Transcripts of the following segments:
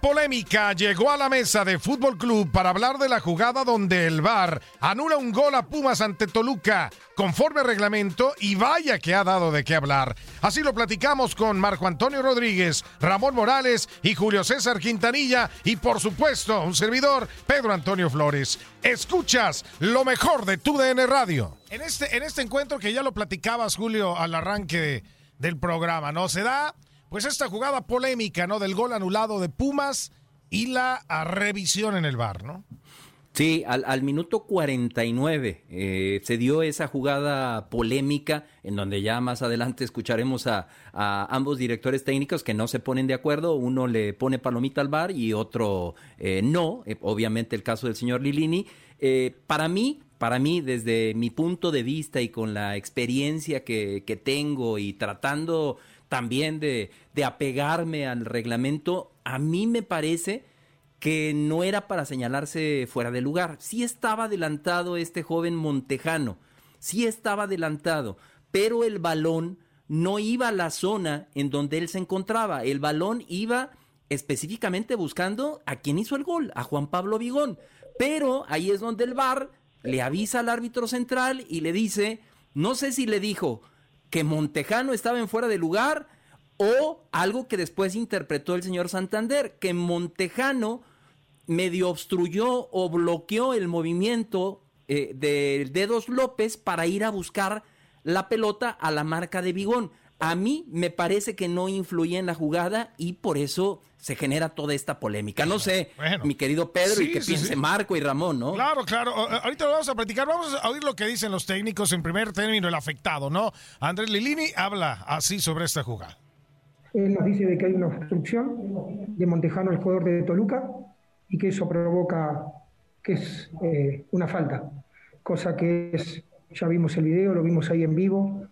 Polémica llegó a la mesa de Fútbol Club para hablar de la jugada donde el VAR anula un gol a Pumas ante Toluca conforme reglamento y vaya que ha dado de qué hablar. Así lo platicamos con Marco Antonio Rodríguez, Ramón Morales y Julio César Quintanilla y por supuesto un servidor, Pedro Antonio Flores. Escuchas lo mejor de tu DN Radio. En este, en este encuentro que ya lo platicabas, Julio, al arranque del programa, ¿no? Se da pues esta jugada polémica, ¿no? Del gol anulado de Pumas y la revisión en el bar, ¿no? Sí, al, minuto 49 eh, se dio esa jugada polémica en donde ya más adelante escucharemos a, ambos directores técnicos que no se ponen de acuerdo, uno le pone palomita al bar y otro eh, no, eh, obviamente el caso del señor Lilini. para mí, para mí, desde mi punto de vista y con la experiencia que, que tengo y tratando también de, de apegarme al reglamento, a mí me parece que no era para señalarse fuera de lugar. Sí estaba adelantado este joven Montejano, sí estaba adelantado, pero el balón no iba a la zona en donde él se encontraba. El balón iba específicamente buscando a quien hizo el gol, a Juan Pablo Vigón. Pero ahí es donde el VAR le avisa al árbitro central y le dice, no sé si le dijo, que Montejano estaba en fuera de lugar o algo que después interpretó el señor Santander, que Montejano medio obstruyó o bloqueó el movimiento eh, de Dedos López para ir a buscar la pelota a la marca de Bigón. A mí me parece que no influye en la jugada y por eso se genera toda esta polémica. No sé, mi querido Pedro, y que piense Marco y Ramón, ¿no? Claro, claro. Ahorita lo vamos a platicar. Vamos a oír lo que dicen los técnicos en primer término, el afectado, ¿no? Andrés Lilini habla así sobre esta jugada. Él nos dice de que hay una obstrucción de Montejano, el jugador de Toluca, y que eso provoca que es eh, una falta, cosa que es, ya vimos el video, lo vimos ahí en vivo,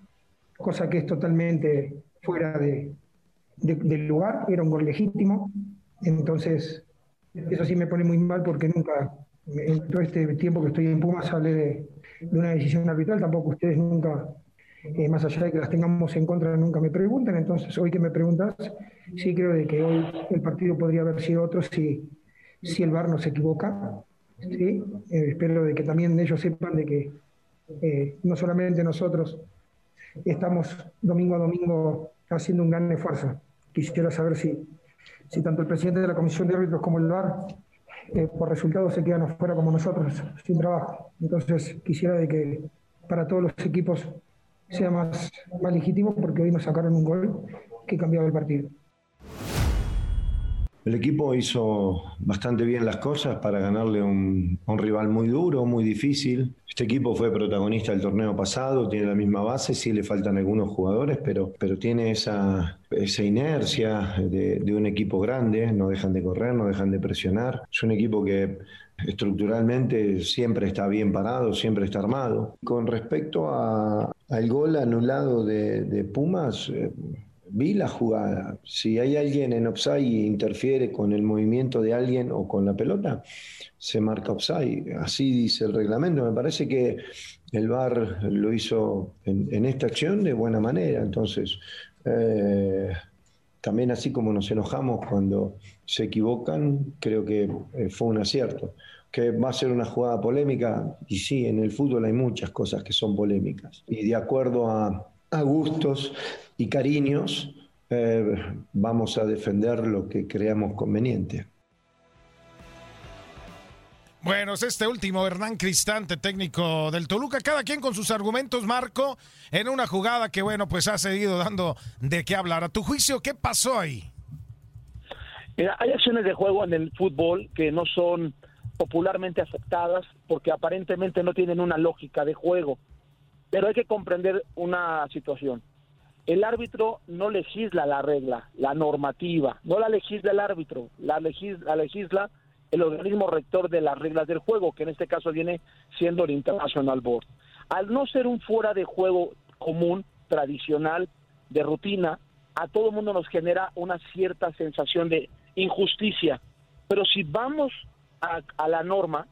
cosa que es totalmente fuera de, del lugar, era un gol legítimo, entonces eso sí me pone muy mal porque nunca, en todo este tiempo que estoy en Pumas, hablé de, una decisión arbitral, tampoco ustedes nunca, eh, más allá de que las tengamos en contra, nunca me preguntan, entonces hoy que me preguntas, sí creo de que hoy el partido podría haber sido otro si, si el VAR no se equivoca, ¿sí? Eh, espero de que también ellos sepan de que eh, no solamente nosotros, estamos domingo a domingo haciendo un gran esfuerzo. Quisiera saber si, si tanto el presidente de la Comisión de Árbitros como el VAR, eh, por resultados, se quedan afuera como nosotros, sin trabajo. Entonces, quisiera de que para todos los equipos sea más, más legítimo, porque hoy nos sacaron un gol que cambiaba el partido. El equipo hizo bastante bien las cosas para ganarle a un, rival muy duro, muy difícil. Este equipo fue protagonista del torneo pasado, tiene la misma base, sí le faltan algunos jugadores, pero, pero tiene esa, esa inercia de, un equipo grande, no dejan de correr, no dejan de presionar. Es un equipo que estructuralmente siempre está bien parado, siempre está armado. Con respecto al gol anulado de, de Pumas, eh, vi la jugada. Si hay alguien en offside y interfiere con el movimiento de alguien o con la pelota, se marca offside. Así dice el reglamento. Me parece que el VAR lo hizo en, esta acción de buena manera. Entonces, eh, también así como nos enojamos cuando se equivocan, creo que eh, fue un acierto. Que va a ser una jugada polémica, y sí, en el fútbol hay muchas cosas que son polémicas. Y de acuerdo a, a gustos y cariños, eh, vamos a defender lo que creamos conveniente. Bueno, es este último Hernán Cristante, técnico del Toluca, cada quien con sus argumentos, Marco, en una jugada que, bueno, pues ha seguido dando de qué hablar. A tu juicio, ¿qué pasó ahí? Mira, hay acciones de juego en el fútbol que no son popularmente aceptadas porque aparentemente no tienen una lógica de juego. Pero hay que comprender una situación. El árbitro no legisla la regla, la normativa, no la legisla el árbitro, la legisla, legisla el organismo rector de las reglas del juego, que en este caso viene siendo el International Board. Al no ser un fuera de juego común, tradicional, de rutina, a todo mundo nos genera una cierta sensación de injusticia. Pero si vamos a, a la norma,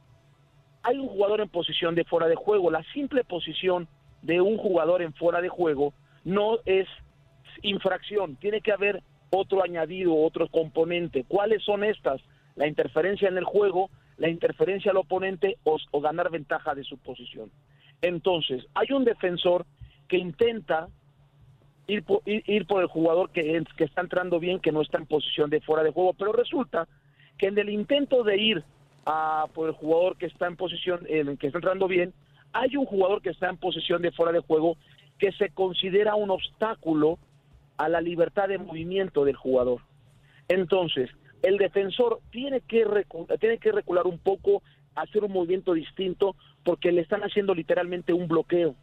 hay un jugador en posición de fuera de juego. La simple posición de un jugador en fuera de juego no es infracción, tiene que haber otro añadido, otro componente. ¿Cuáles son estas? La interferencia en el juego, la interferencia al oponente o, ganar ventaja de su posición. Entonces, hay un defensor que intenta ir por, ir, por el jugador que, que está entrando bien, que no está en posición de fuera de juego, pero resulta que en el intento de ir a por el jugador que está en posición, en que está entrando bien, hay un jugador que está en posición de fuera de juego que se considera un obstáculo a la libertad de movimiento del jugador. Entonces, el defensor tiene que, tiene que recular un poco, hacer un movimiento distinto, porque le están haciendo literalmente un bloqueo,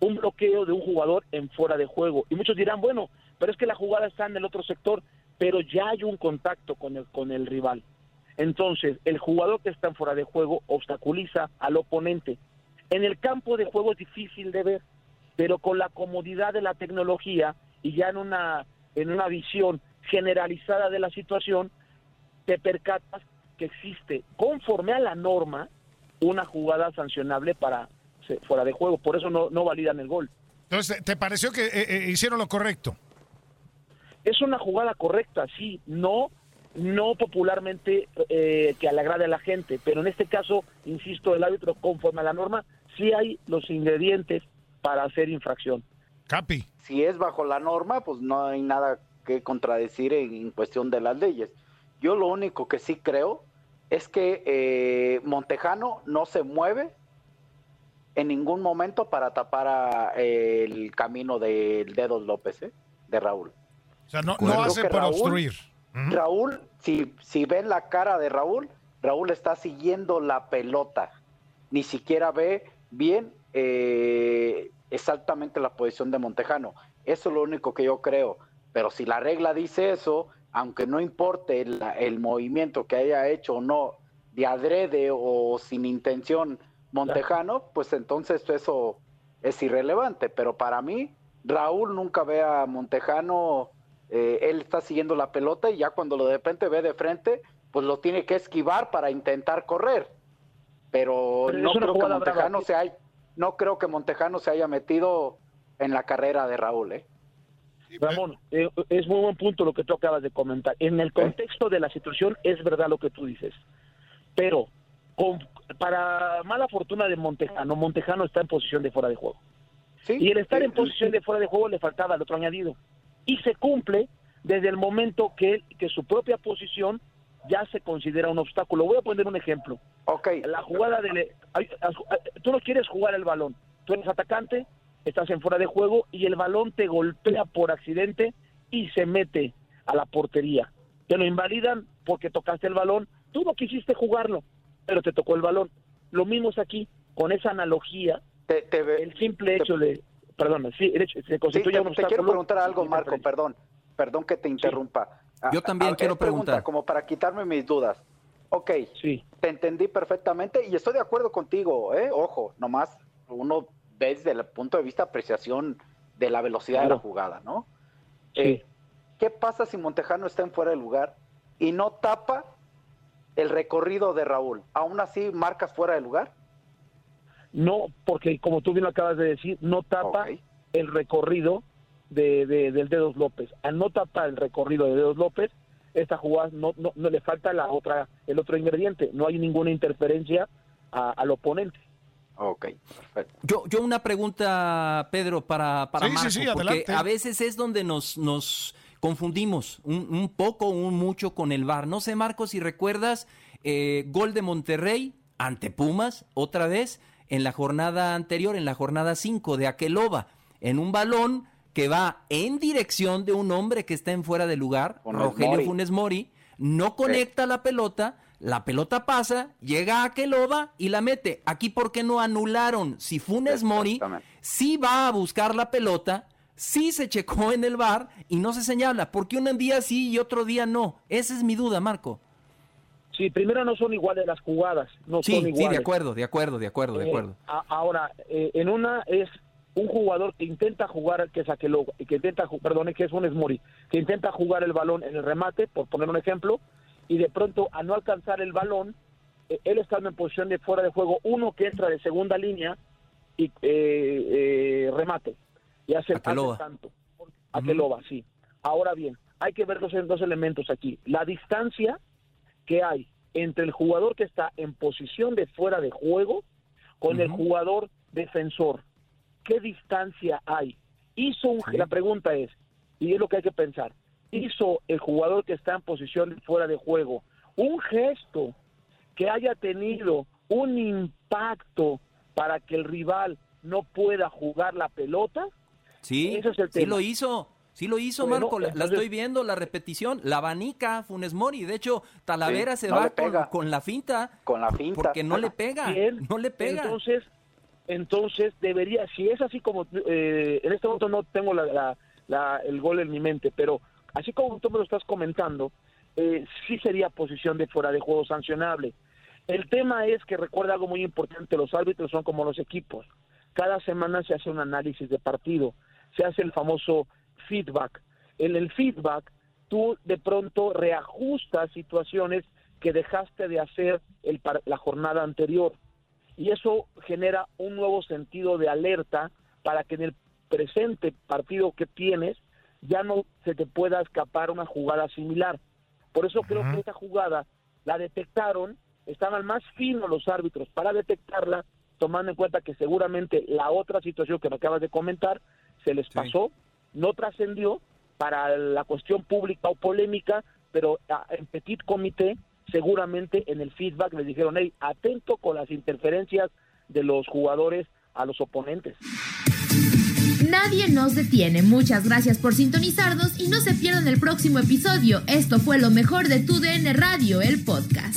un bloqueo de un jugador en fuera de juego. Y muchos dirán, bueno, pero es que la jugada está en el otro sector, pero ya hay un contacto con el, con el rival. Entonces, el jugador que está en fuera de juego obstaculiza al oponente. En el campo de juego es difícil de ver, pero con la comodidad de la tecnología y ya en una, en una visión generalizada de la situación, te percatas que existe, conforme a la norma, una jugada sancionable para fuera de juego. Por eso no, no validan el gol. Entonces, ¿te pareció que eh, eh, hicieron lo correcto? Es una jugada correcta, sí, no no popularmente eh, que le agrade a la gente, pero en este caso, insisto, el árbitro conforme a la norma, sí hay los ingredientes para hacer infracción. Capi. Si es bajo la norma, pues no hay nada que contradecir en, cuestión de las leyes. Yo lo único que sí creo es que eh, Montejano no se mueve en ningún momento para tapar el camino del Dedos López, ¿eh? de Raúl. O sea, no, hace para obstruir. Raúl, si, si ven la cara de Raúl, Raúl está siguiendo la pelota. Ni siquiera ve bien eh, exactamente la posición de Montejano. Eso es lo único que yo creo. Pero si la regla dice eso, aunque no importe el, movimiento que haya hecho o no, de adrede o sin intención Montejano, pues entonces eso es irrelevante. Pero para mí, Raúl nunca ve a Montejano, eh, él está siguiendo la pelota y ya cuando lo de repente ve de frente, pues lo tiene que esquivar para intentar correr. Pero, no creo que Montejano se haya no creo que Montejano se haya metido en la carrera de Raúl. ¿eh? Ramón, eh, es muy buen punto lo que tú acabas de comentar. En el contexto de la situación es verdad lo que tú dices, pero para mala fortuna de Montejano, Montejano está en posición de fuera de juego. y el estar en posición de fuera de juego le faltaba el otro añadido. Y se cumple desde el momento que, que su propia posición ya se considera un obstáculo. Voy a poner un ejemplo. Ok. La jugada de... Tú no quieres jugar el balón. Tú eres atacante, estás en fuera de juego y el balón te golpea por accidente y se mete a la portería. Te lo invalidan porque tocaste el balón. Tú no quisiste jugarlo, pero te tocó el balón. Lo mismo es aquí, con esa analogía. el simple hecho de... Perdón, sí, se constituye te, quiero preguntar algo, Marco, perdón. Perdón que te interrumpa. Yo también quiero preguntar. Como para quitarme mis dudas. Ok, sí. te entendí perfectamente y estoy de acuerdo contigo, ¿eh? Ojo, nomás uno ve desde el punto de vista de apreciación de la velocidad de la jugada, ¿no? Sí. Eh, ¿Qué pasa si Montejano está en fuera de lugar y no tapa el recorrido de Raúl? ¿Aún así marcas fuera de lugar? No, porque como tú bien lo acabas de decir, no tapa el recorrido de, del Dedos López. Al no tapar el recorrido de Dedos López, esta jugada no, no, le falta la otra, el otro ingrediente. No hay ninguna interferencia al oponente. Ok, perfecto. Yo, yo una pregunta, Pedro, para, para Marco, porque a veces es donde nos, nos confundimos un, un, poco, un mucho con el VAR. No sé, Marco, si recuerdas, eh, gol de Monterrey ante Pumas, otra vez, en la jornada anterior, en la jornada 5 de Aqueloba, en un balón que va en dirección de un hombre que está en fuera de lugar, Rogelio Funes Mori, no conecta la pelota, la pelota pasa, llega a Keloba y la mete. Aquí, ¿por qué no anularon? Si Funes Mori sí va a buscar la pelota, sí se checó en el bar y no se señala. ¿Por qué un día sí y otro día no? Esa es mi duda, Marco. Sí, primero no son iguales las jugadas. No sí, son iguales. sí, de acuerdo, de acuerdo, de acuerdo, de Eh, acuerdo. ahora, eh, en una es un jugador que intenta jugar, que es Aqueloba, que intenta, perdón, que es un Mori, que intenta jugar el balón en el remate, por poner un ejemplo, y de pronto a no alcanzar el balón, eh, él está en posición de fuera de juego, uno que entra de segunda línea y eh, eh, remate, y hace, hace tanto. Aqueloba, sí. Ahora bien, hay que ver dos, dos elementos aquí. La distancia que hay entre el jugador que está en posición de fuera de juego con el jugador defensor. ¿Qué distancia hay? Hizo un, La pregunta es, y es lo que hay que pensar, ¿hizo el jugador que está en posición de fuera de juego un gesto que haya tenido un impacto para que el rival no pueda jugar la pelota? Sí, ese es el sí lo hizo. Sí lo hizo, Bueno, Marco. La, estoy viendo, la repetición. La abanica Funes Mori. De hecho, Talavera Sí, se no va con, la finta. Con la finta. Porque no le pega. Bien, No le pega. Entonces, entonces debería, si es así como, eh, en este momento no tengo la, el gol en mi mente, pero así como tú me lo estás comentando, eh, sí sería posición de fuera de juego sancionable. El tema es que recuerda algo muy importante, los árbitros son como los equipos. Cada semana se hace un análisis de partido, se hace el famoso feedback. En el feedback, tú de pronto reajustas situaciones que dejaste de hacer el, la jornada anterior y eso genera un nuevo sentido de alerta para que en el presente partido que tienes ya no se te pueda escapar una jugada similar. Por eso creo que esa jugada la detectaron, estaban más finos los árbitros para detectarla, tomando en cuenta que seguramente la otra situación que me acabas de comentar se les pasó, no trascendió para la cuestión pública o polémica, pero en petit comité seguramente en el feedback les dijeron, hey, atento con las interferencias de los jugadores a los oponentes. Nadie nos detiene. Muchas gracias por sintonizarnos y no se pierdan el próximo episodio. Esto fue lo mejor de tu DN Radio, el podcast.